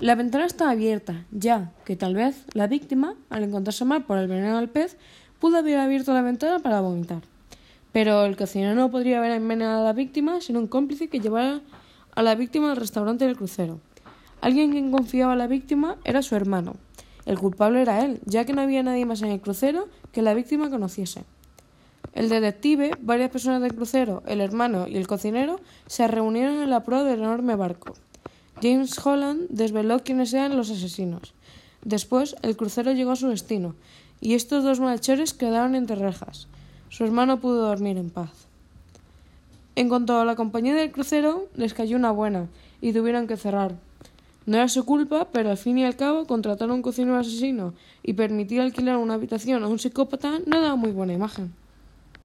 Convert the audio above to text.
La ventana estaba abierta, ya que tal vez la víctima, al encontrarse mal por el veneno del pez, pudo haber abierto la ventana para vomitar. Pero el cocinero no podría haber envenenado a la víctima sin un cómplice que llevara a la víctima al restaurante del crucero. Alguien quien confiaba a la víctima era su hermano. El culpable era él, ya que no había nadie más en el crucero que la víctima conociese. El detective, varias personas del crucero, el hermano y el cocinero se reunieron en la proa del enorme barco. James Holland desveló quiénes eran los asesinos. Después, el crucero llegó a su destino, y estos dos malhechores quedaron entre rejas. Su hermano pudo dormir en paz. En cuanto a la compañía del crucero, les cayó una buena, y tuvieron que cerrar. No era su culpa, pero al fin y al cabo contratar a un cocinero asesino y permitir alquilar una habitación a un psicópata no daba muy buena imagen.